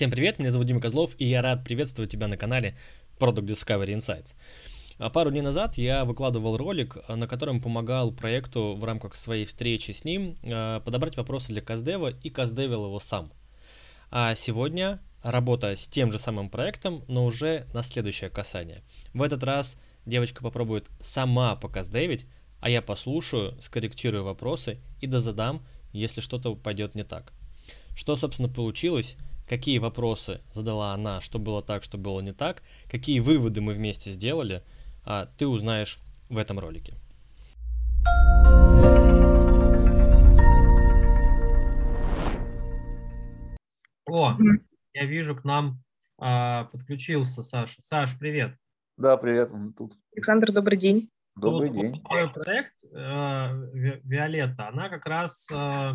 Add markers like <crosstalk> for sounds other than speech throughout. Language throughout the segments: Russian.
Всем привет, меня зовут Дима Козлов, и я рад приветствовать тебя на канале Product Discovery Insights. А пару дней назад я выкладывал ролик, на котором помогал проекту в рамках своей встречи с ним а, подобрать вопросы для Каздева и каздевил его сам. А сегодня работа с тем же самым проектом, но уже на следующее касание. В этот раз девочка попробует сама показдевить, а я послушаю, скорректирую вопросы и дозадам, если что-то пойдет не так. Что, собственно, получилось, какие вопросы задала она, что было так, что было не так, какие выводы мы вместе сделали, а ты узнаешь в этом ролике. О, я вижу, к нам а, подключился Саша. Саш, привет. Да, привет, он тут. Александр, добрый день. Добрый Тут день. Проект э, Виолетта, она как раз э,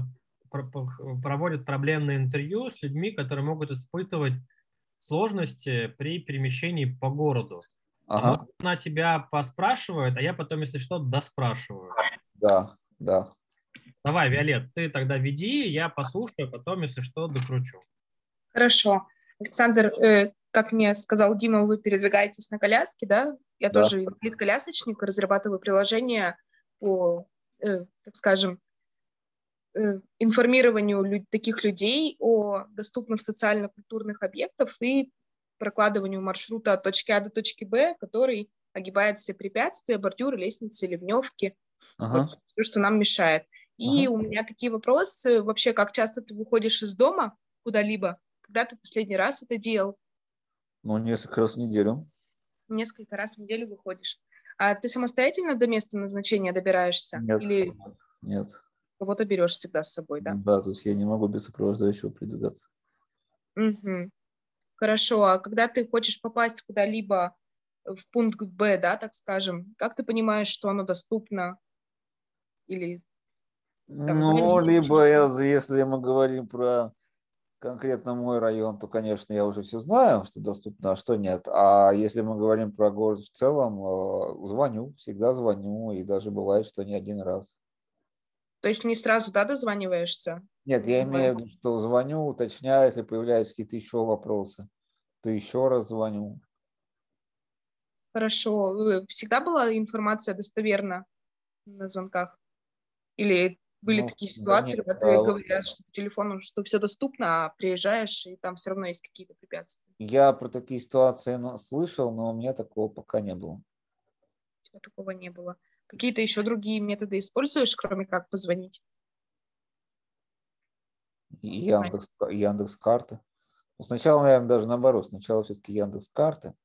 проводит проблемное интервью с людьми, которые могут испытывать сложности при перемещении по городу. Ага. Она тебя поспрашивает, а я потом, если что, доспрашиваю. Да, да. Давай, Виолет, ты тогда веди, я послушаю, потом, если что, докручу. Хорошо. Александр, э, как мне сказал Дима, вы передвигаетесь на коляске, да? Я да. тоже инвалид-колясочник, разрабатываю приложение по, э, так скажем, информированию лю- таких людей о доступных социально-культурных объектах и прокладыванию маршрута от точки А до точки Б, который огибает все препятствия, бордюры, лестницы, ливневки, ага. вот, все, что нам мешает. И ага. у меня такие вопросы, вообще, как часто ты выходишь из дома куда-либо, когда ты последний раз это делал? Ну, несколько раз в неделю. Несколько раз в неделю выходишь. А ты самостоятельно до места назначения добираешься? Нет, Или нет. Кого-то берешь всегда с собой, да? Да, то есть я не могу без сопровождающего передвигаться. Угу. Хорошо. А когда ты хочешь попасть куда-либо в пункт Б, да, так скажем, как ты понимаешь, что оно доступно? Или там, ну, либо я, если мы говорим про конкретно мой район, то, конечно, я уже все знаю, что доступно, а что нет. А если мы говорим про город в целом, э, звоню, всегда звоню, и даже бывает, что не один раз. То есть не сразу, да, дозваниваешься? Нет, я имею в виду, что звоню, уточняю, если появляются какие-то еще вопросы, то еще раз звоню. Хорошо. Всегда была информация достоверна на звонках? Или были ну, такие ситуации, да нет, когда ты а... говорят, что по телефону, что все доступно, а приезжаешь, и там все равно есть какие-то препятствия. Я про такие ситуации слышал, но у меня такого пока не было. У тебя такого не было. Какие-то еще другие методы используешь, кроме как позвонить? Яндекс, Яндекс карты. Ну, сначала, наверное, даже наоборот. Сначала все-таки Яндекс карты.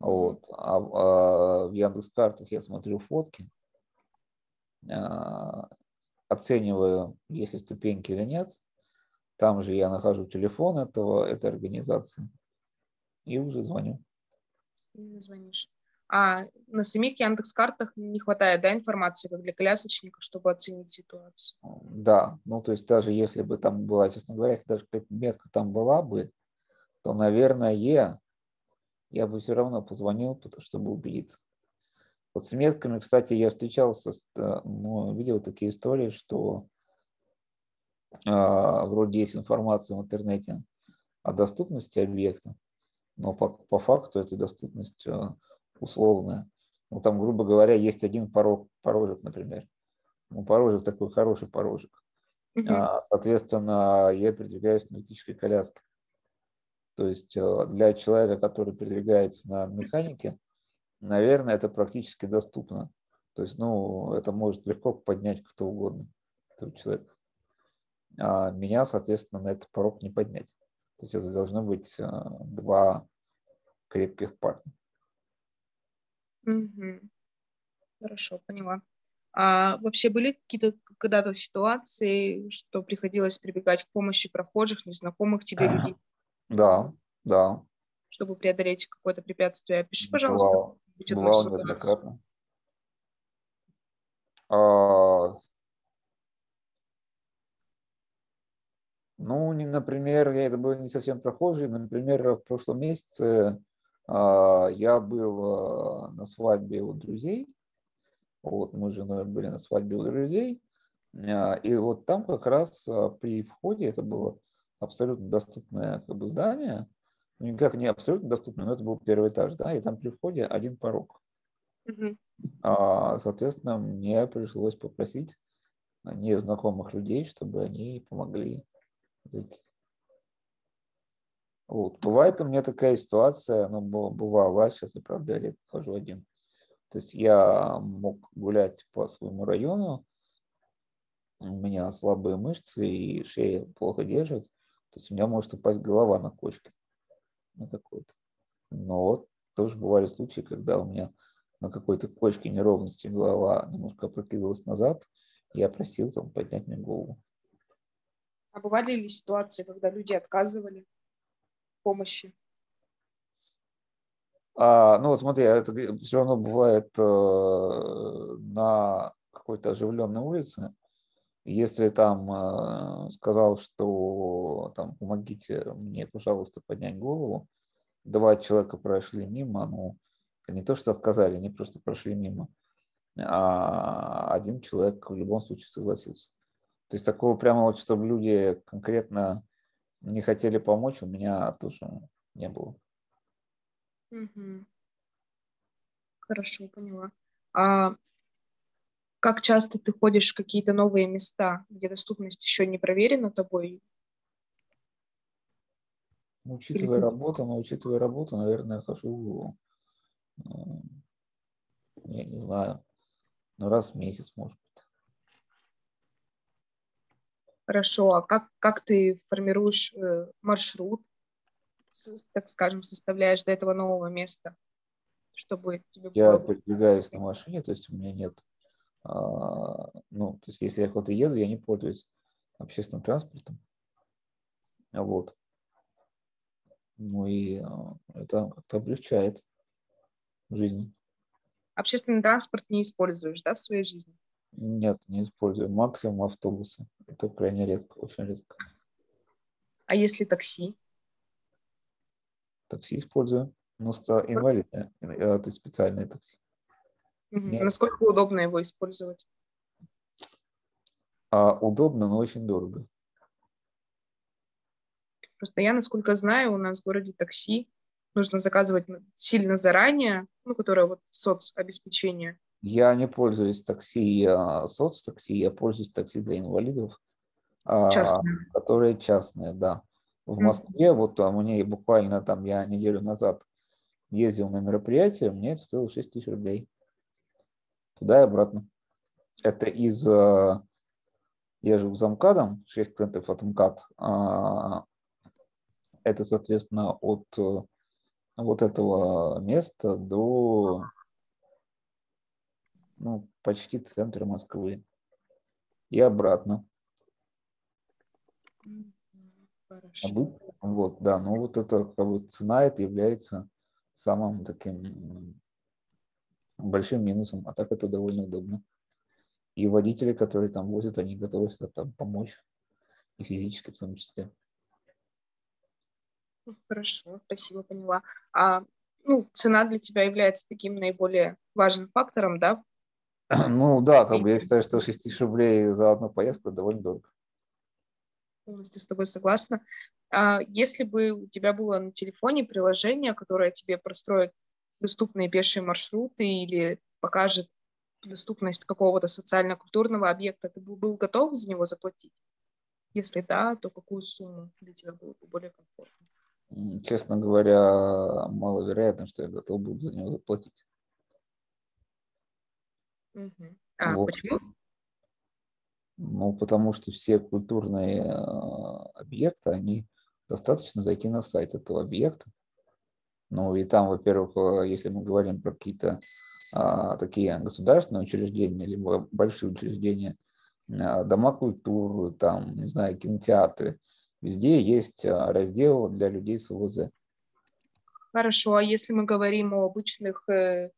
Вот. А, а в Яндекс картах я смотрю фотки а, оцениваю, есть ли ступеньки или нет. Там же я нахожу телефон этого, этой организации и уже звоню. И звонишь. А на самих Яндекс-картах не хватает да, информации, как для колясочника, чтобы оценить ситуацию? Да, ну то есть даже если бы там была, честно говоря, если даже какая-то метка там была бы, то, наверное, я бы все равно позвонил, чтобы убедиться. Вот с метками, кстати, я встречался, э, ну, видел такие истории, что а, вроде есть информация в интернете о доступности объекта, но по, по факту эта доступность условная. Ну, там, грубо говоря, есть один порог, порожек, например. Ну, порожек такой хороший порожек. Uh-huh. А, соответственно, я передвигаюсь на электрической коляске. То есть а, для человека, который передвигается на механике, наверное, это практически доступно. То есть, ну, это может легко поднять кто угодно, этот человек. А меня, соответственно, на этот порог не поднять. То есть это должно быть а, два крепких парня. Угу. Хорошо, поняла. А вообще были какие-то когда-то ситуации, что приходилось прибегать к помощи прохожих, незнакомых тебе людей? Да, да. Чтобы преодолеть какое-то препятствие. Пиши, пожалуйста. Бывало, бывало неоднократно. А, ну, например, я это был не совсем прохожий, например, в прошлом месяце я был а, на свадьбе у друзей, вот мы с женой были на свадьбе у друзей, и вот там как раз при входе, это было абсолютно доступное как бы, здание, ну, никак не абсолютно доступное, но это был первый этаж, да, и там при входе один порог. А, соответственно, мне пришлось попросить незнакомых людей, чтобы они помогли зайти. Вот. Бывает у меня такая ситуация, ну, бывала, сейчас я, правда, редко хожу один. То есть я мог гулять по своему району, у меня слабые мышцы и шея плохо держит, то есть у меня может упасть голова на кочке на какой-то. Но вот тоже бывали случаи, когда у меня на какой-то кочке неровности голова немножко опрокидывалась назад, я просил там поднять мне голову. А бывали ли ситуации, когда люди отказывали помощи? А, ну вот смотри, это все равно бывает э, на какой-то оживленной улице. Если там э, сказал, что там помогите мне, пожалуйста, поднять голову, два человека прошли мимо, ну, не то, что отказали, они просто прошли мимо, а один человек в любом случае согласился. То есть такого прямо вот, чтобы люди конкретно не хотели помочь, у меня тоже не было. Хорошо, поняла. А как часто ты ходишь в какие-то новые места, где доступность еще не проверена тобой? Ну, учитывая Или- работу, но учитывая работу, наверное, хожу, э, я не знаю, ну раз в месяц, может быть. Хорошо, а как, как ты формируешь э, маршрут, так скажем, составляешь до этого нового места, чтобы тебе Я было... передвигаюсь на машине, то есть у меня нет, а, ну, то есть если я куда-то еду, я не пользуюсь общественным транспортом. Вот. Ну и а, это как-то облегчает жизнь. Общественный транспорт не используешь, да, в своей жизни? Нет, не использую. Максимум автобусы. Это крайне редко, очень редко. А если такси? Такси использую. Но ста- инвалидное, э, это специальное такси. Нет. Насколько удобно его использовать? А удобно, но очень дорого. Просто я, насколько знаю, у нас в городе такси нужно заказывать сильно заранее, ну, которое вот соцобеспечение. Я не пользуюсь такси, а, соцтакси, я пользуюсь такси для инвалидов, а, Частное. которые частные, да. В. Москве, вот а, мне буквально там, я неделю назад ездил на мероприятие, мне это стоило 6 тысяч рублей. Туда и обратно. Это из, а, я живу за МКАДом, 6 километров от МКАД. Это, соответственно, от вот этого места до ну, почти центра Москвы и обратно. Хорошо. Вот, да, но вот это как бы цена это является самым таким большим минусом, а так это довольно удобно. И водители, которые там возят, они готовы всегда там помочь, и физически в том числе. Ну, Хорошо, спасибо, поняла. А ну, цена для тебя является таким наиболее важным фактором, да? <clears throat> Ну да, как бы я считаю, что 6 тысяч рублей за одну поездку довольно дорого. Полностью с тобой согласна. А если бы у тебя было на телефоне приложение, которое тебе простроит доступные пешие маршруты или покажет доступность какого-то социально-культурного объекта, ты бы был готов за него заплатить? Если да, то какую сумму для тебя было бы более комфортно? Честно говоря, маловероятно, что я готов буду за него заплатить. А Вот. почему? Ну, потому что все культурные э, объекты, они достаточно зайти на сайт этого объекта. Ну, и там, во-первых, э, если мы говорим про какие-то а, такие государственные учреждения, либо большие учреждения, а, дома культуры, там, не знаю, кинотеатры, везде есть а, раздел для людей с УВЗ. Хорошо, а если мы говорим о обычных, э,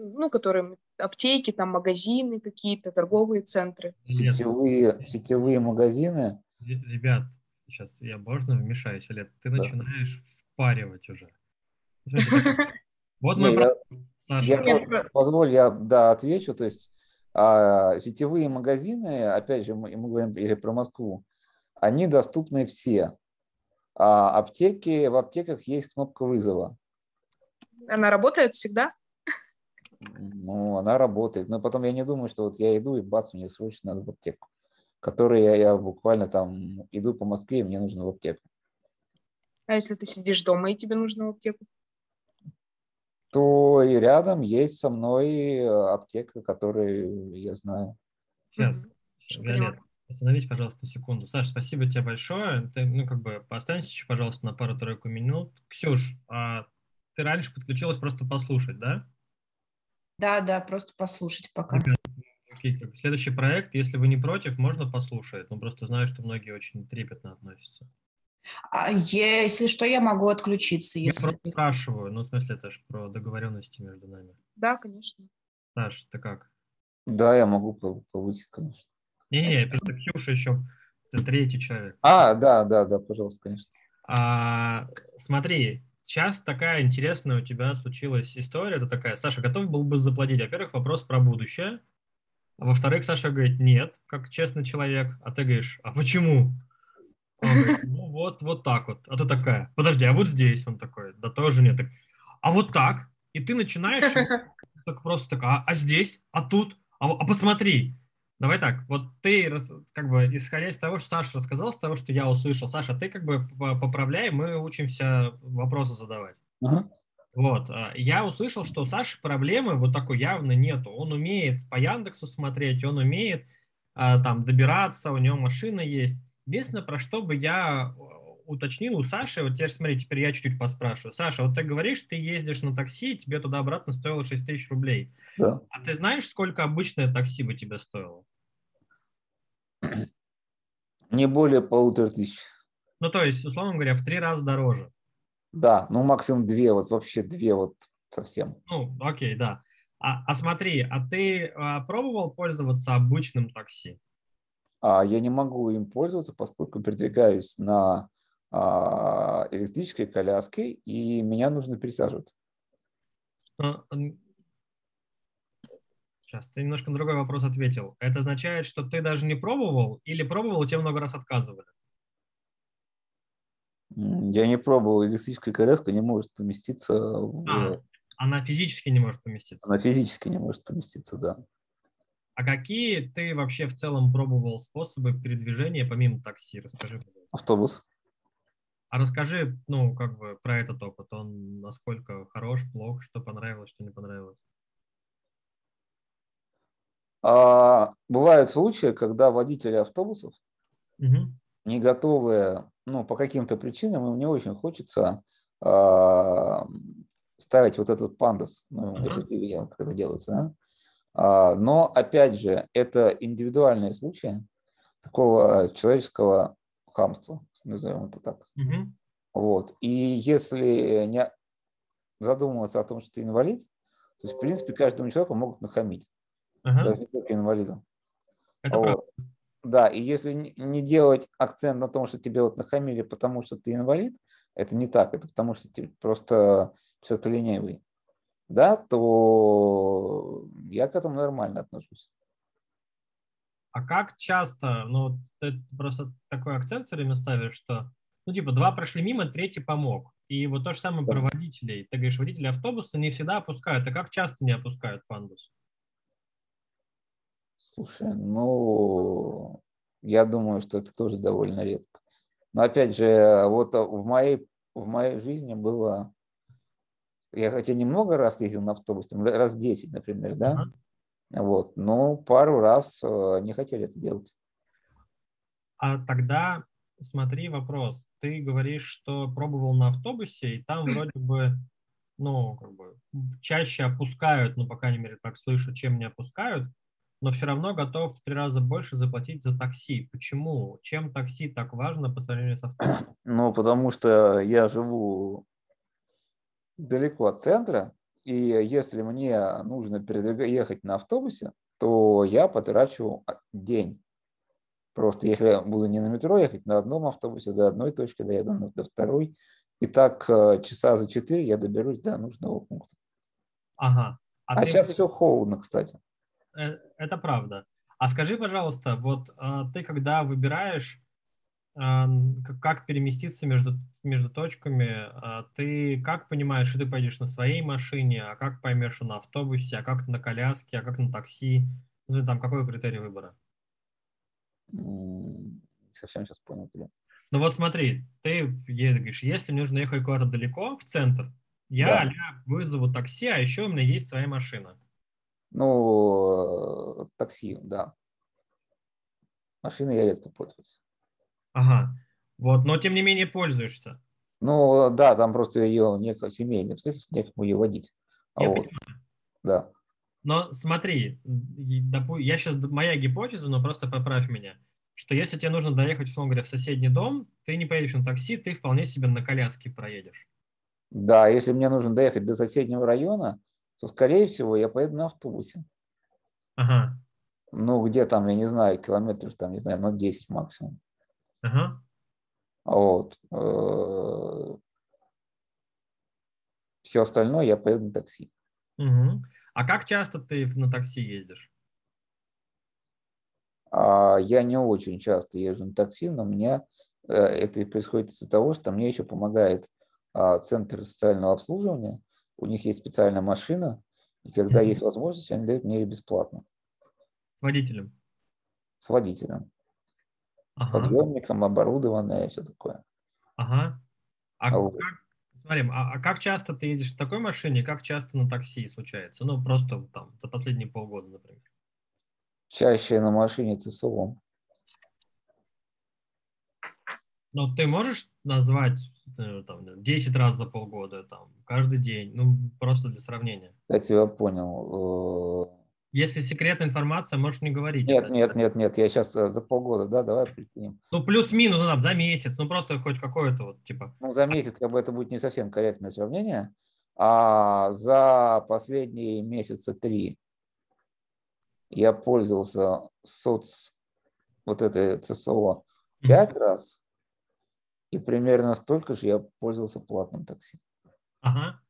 ну, которые аптеки, там магазины какие-то, торговые центры? Нет, Сетевые, сетевые магазины, ре- ребят, сейчас я можно вмешаюсь, Олег? Ты Да. начинаешь впаривать уже. Вот мой я- Саша. Я, позволь, я да, отвечу. То есть а, сетевые магазины, опять же, мы, мы говорим или про Москву, они доступны все. А аптеки, в аптеках есть кнопка вызова. Она работает всегда? Ну, она работает. Но потом я не думаю, что вот я иду и бац, мне срочно надо в аптеку. Который я, я буквально там иду по Москве, и мне нужно в аптеку. А если ты сидишь дома и тебе нужно в аптеку? То и рядом есть со мной аптека, которую я знаю. Сейчас, поняла. остановись, пожалуйста, секунду. Саш, спасибо тебе большое. Ты, ну, как бы, останься еще, пожалуйста, на пару-тройку минут. Ксюш, а ты раньше подключилась просто послушать, да? Да, да, просто послушать пока. Бы следующий проект, если вы не против, можно послушать. Ну, просто знаю, что многие очень трепетно относятся. А если что, я могу отключиться, Я если... просто спрашиваю, ну, в смысле, это же про договоренности между нами. Да, конечно. Саш, ты как? Да, я могу по- побыть, конечно. Не-не, просто Ксюша еще ты третий человек. А, да, да, да, пожалуйста, конечно. А, смотри, сейчас такая интересная у тебя случилась история. Это такая, Саша, готов был бы заплатить? Во-первых, вопрос про будущее. А во-вторых, Саша говорит, нет, как честный человек. А ты говоришь, а почему? Он говорит, ну вот, вот так вот. А ты такая, подожди, а вот здесь он такой, да тоже нет. Так, а вот так? И ты начинаешь <laughs> так просто так, а, а здесь, а тут, а, а посмотри. Давай так, вот ты, как бы, исходя из того, что Саша рассказал, с того, что я услышал, Саша, ты как бы по- поправляй, мы учимся вопросы задавать. Ага. Вот, а, я услышал, что у Саши проблемы вот такой явно нету. Он умеет по Яндексу смотреть, он умеет а, там добираться, у него машина есть. Единственное, про что бы я э, уточнил у Саши, вот теперь смотри, теперь я чуть-чуть поспрашиваю. Саша, вот ты говоришь, ты ездишь на такси, тебе туда-обратно стоило 6 тысяч рублей. Да. А ты знаешь, сколько обычное такси бы тебе стоило? Не более полутора тысяч. Ну, то есть, условно говоря, в три раза дороже. Да, ну максимум две, вот вообще две вот совсем. Ну, окей, да. А, а смотри, а ты а, пробовал пользоваться обычным такси? А я не могу им пользоваться, поскольку передвигаюсь на а, электрической коляске, и меня нужно пересаживаться. Сейчас, ты немножко на другой вопрос ответил. Это означает, что ты даже не пробовал или пробовал, тебе много раз отказывали? Я не пробовал, электрическая коляска не может поместиться, в... А, она физически не может поместиться. она физически не может поместиться, да. А какие ты вообще в целом пробовал способы передвижения помимо такси? Расскажи, пожалуйста. Автобус. А расскажи, ну, как бы про этот опыт. Он насколько хорош, плох, что понравилось, что не понравилось? А, бывают случаи, когда водители автобусов Мгм. не готовы, ну, по каким-то причинам, им не очень хочется а, ставить вот этот пандус. Ну, если ты видел, как это делается, да? А, но, опять же, это индивидуальные случаи такого человеческого хамства, назовем это так. Мгм. Вот. И если не задумываться о том, что ты инвалид, то есть, в принципе, каждому человеку могут нахамить, Ага. даже только инвалиду. Это Вот. правда. Да, и если не делать акцент на том, что тебе вот нахамили, потому что ты инвалид, это не так, это потому что ты просто человек ленивый, да, то я к этому нормально отношусь. А как часто, ну, ты просто такой акцент все время ставишь, что, ну, типа, два прошли мимо, третий помог. И вот то же самое про водителей. Ты говоришь, водители автобуса не всегда опускают. А как часто не опускают пандус? Слушай, ну, я думаю, что это тоже довольно редко. Но опять же, вот в моей, в моей жизни было, я хотя немного раз ездил на автобусе, раз 10, например, да, Ага. вот, но пару раз э, не хотели это делать. А тогда смотри вопрос. Ты говоришь, что пробовал на автобусе, и там вроде бы, ну, как бы чаще опускают, ну, по крайней мере, так слышу, чем не опускают, но все равно готов в три раза больше заплатить за такси. Почему? Чем такси так важно по сравнению с автобусом? <clears throat> Ну, потому что я живу далеко от центра, и если мне нужно ехать на автобусе, то я потрачу день. Просто если я буду не на метро ехать, на одном автобусе до одной точки доеду, до второй, и так э, часа за четыре я доберусь до нужного пункта. Ага. А, А ты- сейчас еще холодно, кстати. Э, Это правда. А скажи, пожалуйста, вот а, ты когда выбираешь, а, как переместиться между, между точками. А Ты как понимаешь, что ты пойдешь на своей машине, а как поймешь, что на автобусе, а как на коляске, а как на такси? Ну, там какой критерий выбора? Совсем сейчас понял тебя. Ну вот смотри, ты едешь, говоришь, если мне нужно ехать куда-то далеко, в центр, я Да. вызову такси, а еще у меня есть своя машина. Ну, э, такси, да. Машиной я редко пользуюсь. Ага. Вот, но тем не менее пользуешься. Ну, да, там просто ее некое семейное обстоятельство, некому ее водить. А Я вот, понимаю. да. Но смотри, я сейчас моя гипотеза, но просто поправь меня, что если тебе нужно доехать, условно говоря, в соседний дом, ты не поедешь на такси, ты вполне себе на коляске проедешь. Да, если мне нужно доехать до соседнего района, то, скорее всего, я поеду на автобусе. Ага, Ну, где там, я не знаю, километров, там, не знаю, ну, 10 максимум. ага. Вот. Все остальное я поеду на такси. Мгм. А как часто ты на такси ездишь? А я не очень часто езжу на такси, но мне э, это происходит из-за того, что мне еще помогает а, центр социального обслуживания. У них есть специальная машина, и когда есть возможность, они дают мне ее бесплатно. С водителем? С водителем, с Ага, подъемником, оборудованное и все такое. ага. А А вот. как, смотри, а, а как часто ты ездишь в такой машине, как часто на такси случается? Ну, просто там за последние полгода, например. Чаще на машине ЦСО. Ну, ты можешь назвать э, там, 10 раз за полгода, там, каждый день, ну, просто для сравнения. Я тебя понял. Э, Если секретная информация, можешь не говорить. Нет, это. нет, нет, нет, я сейчас за полгода, да, давай прикинем. Ну, плюс-минус, ну, там, за месяц, ну, просто хоть какое-то вот, типа, Ну, за месяц как бы это будет не совсем корректное сравнение, а за последние месяца три я пользовался соц, вот этой ЦСО пять раз, и примерно столько же я пользовался платным такси. Ага.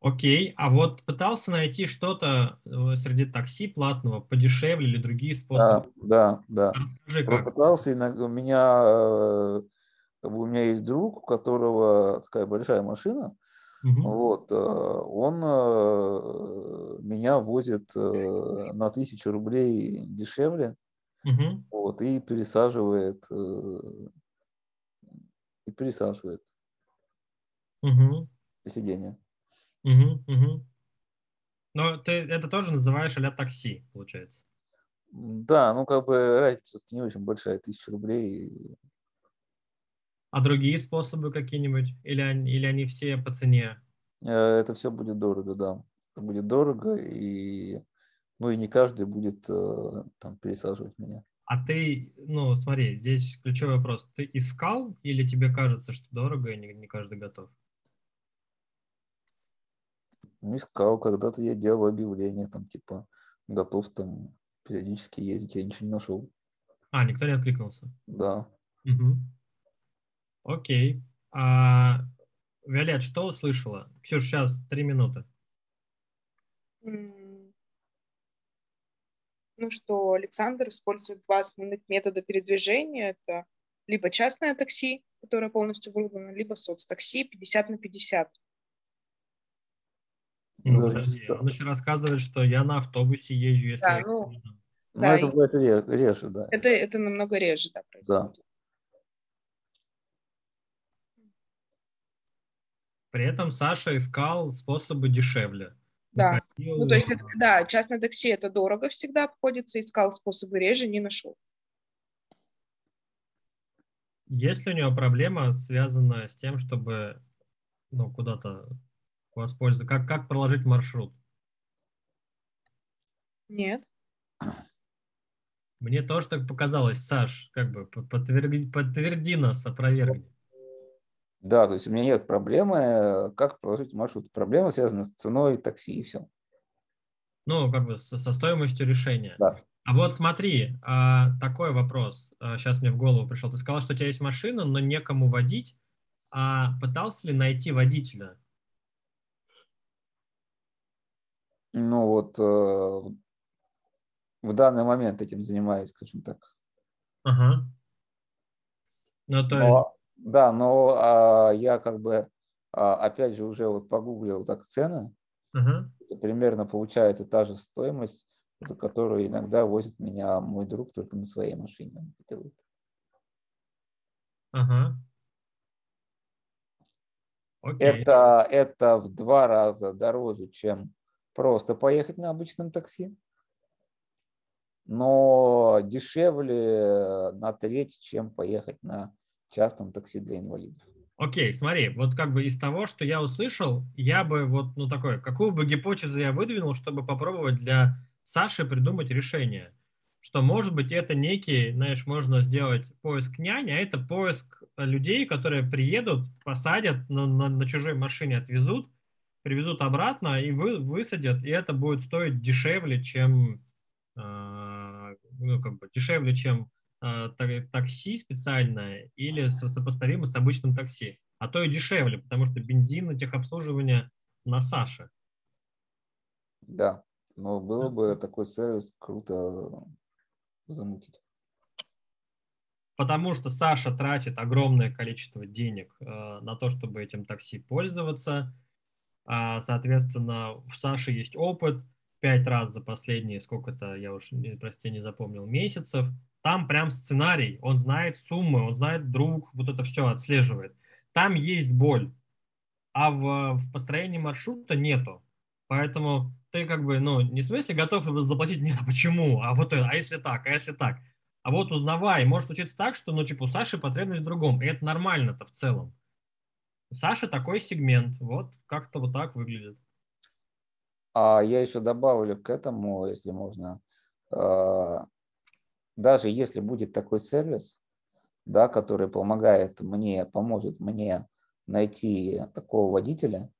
Окей, а вот пытался найти что-то э, среди такси платного подешевле или другие Да, способы? да, да. Расскажи, как. Попытался, иногда у меня, э, как бы у меня есть друг, у которого такая большая машина, Мгм. Вот, э, он э, меня возит э, на тысячу рублей дешевле, Мгм. вот, и пересаживает, э, и пересаживает на сиденье. Мгм. Мгм. Но ты это тоже называешь а такси, получается. Да, ну как бы разница не очень большая, тысяча рублей. А другие способы какие-нибудь? Или они, или они все по цене? Э, Это все будет дорого, да. Это будет дорого, и ну и не каждый будет э, там пересаживать меня. А ты, ну, смотри, здесь ключевой вопрос. Ты искал или тебе кажется, что дорого и не, не каждый готов? Ну, искал, когда-то я делал объявление, там типа готов там периодически ездить, я ничего не нашел. А, никто не откликнулся. Да. Мгм. Окей. А, Виолет, что услышала? Ксюш, сейчас три минуты. Ну что, Александр использует два основных метода передвижения. Это либо частное такси, которое полностью оборудовано, либо соцтакси 50 на 50. Ну, Даже подожди, чисто. он еще рассказывает, что я на автобусе езжу, если Да, я ну. Ну, Да, это и- бывает ре- реже, да. Это, это намного реже да, происходит. При этом Саша искал способы дешевле. Да. Ну, то есть, это, да, частное такси это дорого всегда обходится, искал способы реже, не нашел. Есть ли у него проблема, связанная с тем, чтобы ну, куда-то воспользоваться? Как, как проложить маршрут? Нет. Мне тоже так показалось, Саш, как бы подтверди, подтверди нас, опровергни. Да, то есть у меня нет проблемы, как проложить маршрут. Проблема связана с ценой такси и все. Ну, как бы со, со стоимостью решения. Да. А вот смотри, а, такой вопрос. сейчас мне в голову пришел. Ты сказал, что у тебя есть машина, но некому водить. А пытался ли найти водителя? Ну вот э, в данный момент этим занимаюсь, скажем так. Ага. Ну, то есть... Но, да, но а, я как бы, а, опять же, уже вот погуглил так цены. Ага. Это примерно получается та же стоимость, за которую иногда возит меня мой друг только на своей машине. Он это делает. Окей. Это, это в два раза дороже, чем просто поехать на обычном такси, но дешевле на треть, чем поехать на частном такси для инвалидов. Окей, смотри, вот как бы из того, что я услышал, я бы вот, ну такое, какую бы гипотезу я выдвинул, чтобы попробовать для Саши придумать решение, что может быть это некий, знаешь, можно сделать поиск няни, а это поиск людей, которые приедут, посадят на, на, на чужой машине, отвезут, привезут обратно и вы, высадят, и это будет стоить дешевле, чем, э, ну, как бы дешевле, чем такси специальное или со- сопоставимо с обычным такси. А то и дешевле, потому что бензин на техобслуживание на Саше. Да, но было бы такой сервис круто замутить. Потому что Саша тратит огромное количество денег э, на то, чтобы этим такси пользоваться. А, соответственно, у Саши есть опыт. Пять раз за последние, сколько-то, я уж, прости, не запомнил, месяцев. Там прям сценарий. Он знает суммы, он знает друг, вот это все отслеживает. Там есть боль. А в, в построении маршрута нету. Поэтому ты как бы, ну, не в смысле готов заплатить, нет, а почему, а вот это, а если так, а если так. А вот узнавай, может случиться так, что, ну, типа, у Саши потребность в другом, и это нормально-то в целом. У Саши такой сегмент, вот как-то вот так выглядит. А я еще добавлю к этому, если можно, э, даже если будет такой сервис, да, который помогает мне, поможет мне найти такого водителя,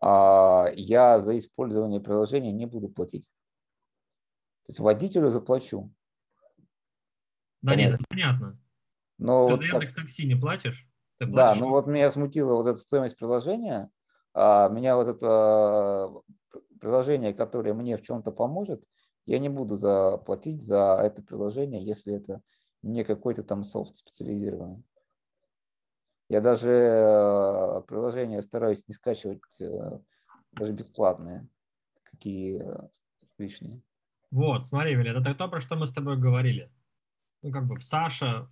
а, я за использование приложения не буду платить. То есть водителю заплачу. Да нет, Понятно. это понятно. Но Ты вот за как- Такси не платишь? Ты Да, платишь? ну вот меня смутила вот эта стоимость приложения. А, меня вот это э, приложение, которое мне в чем-то поможет, я не буду заплатить за это приложение, если это не какой-то там софт специализированный. Я даже э, приложения стараюсь не скачивать э, даже бесплатные, какие э, лишние. Вот, смотри, Вилли, это то, про что мы с тобой говорили. Ну, как бы в Саша,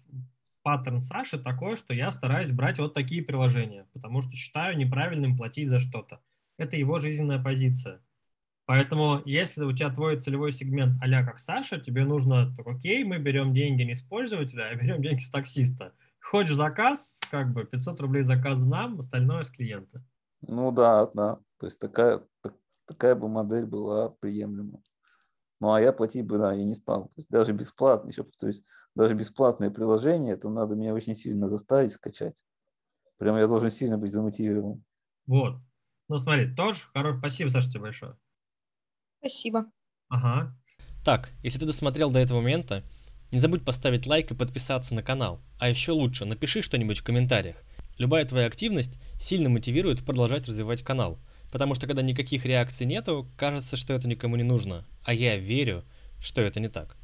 паттерн Саши такой, что я стараюсь брать вот такие приложения, потому что считаю неправильным платить за что-то. Это его жизненная позиция. Поэтому, если у тебя твой целевой сегмент а как Саша, тебе нужно, так окей, мы берем деньги не с пользователя, а берем деньги с таксиста. Хочешь заказ, как бы 500 рублей заказ нам, остальное с клиента. Ну да, да. То есть такая, так- такая бы модель была приемлема. Ну а я платить бы, да, я не стал. То есть даже бесплатно, еще повторюсь, даже бесплатное приложение, это надо меня очень сильно заставить скачать. Прям я должен сильно быть замотивирован. Вот. Ну, смотри, тоже хорош. Спасибо, Саша, тебе большое. Спасибо. Ага. Так, если ты досмотрел до этого момента, не забудь поставить лайк и подписаться на канал. А еще лучше, напиши что-нибудь в комментариях. Любая твоя активность сильно мотивирует продолжать развивать канал. Потому что когда никаких реакций нету, кажется, что это никому не нужно. А я верю, что это не так.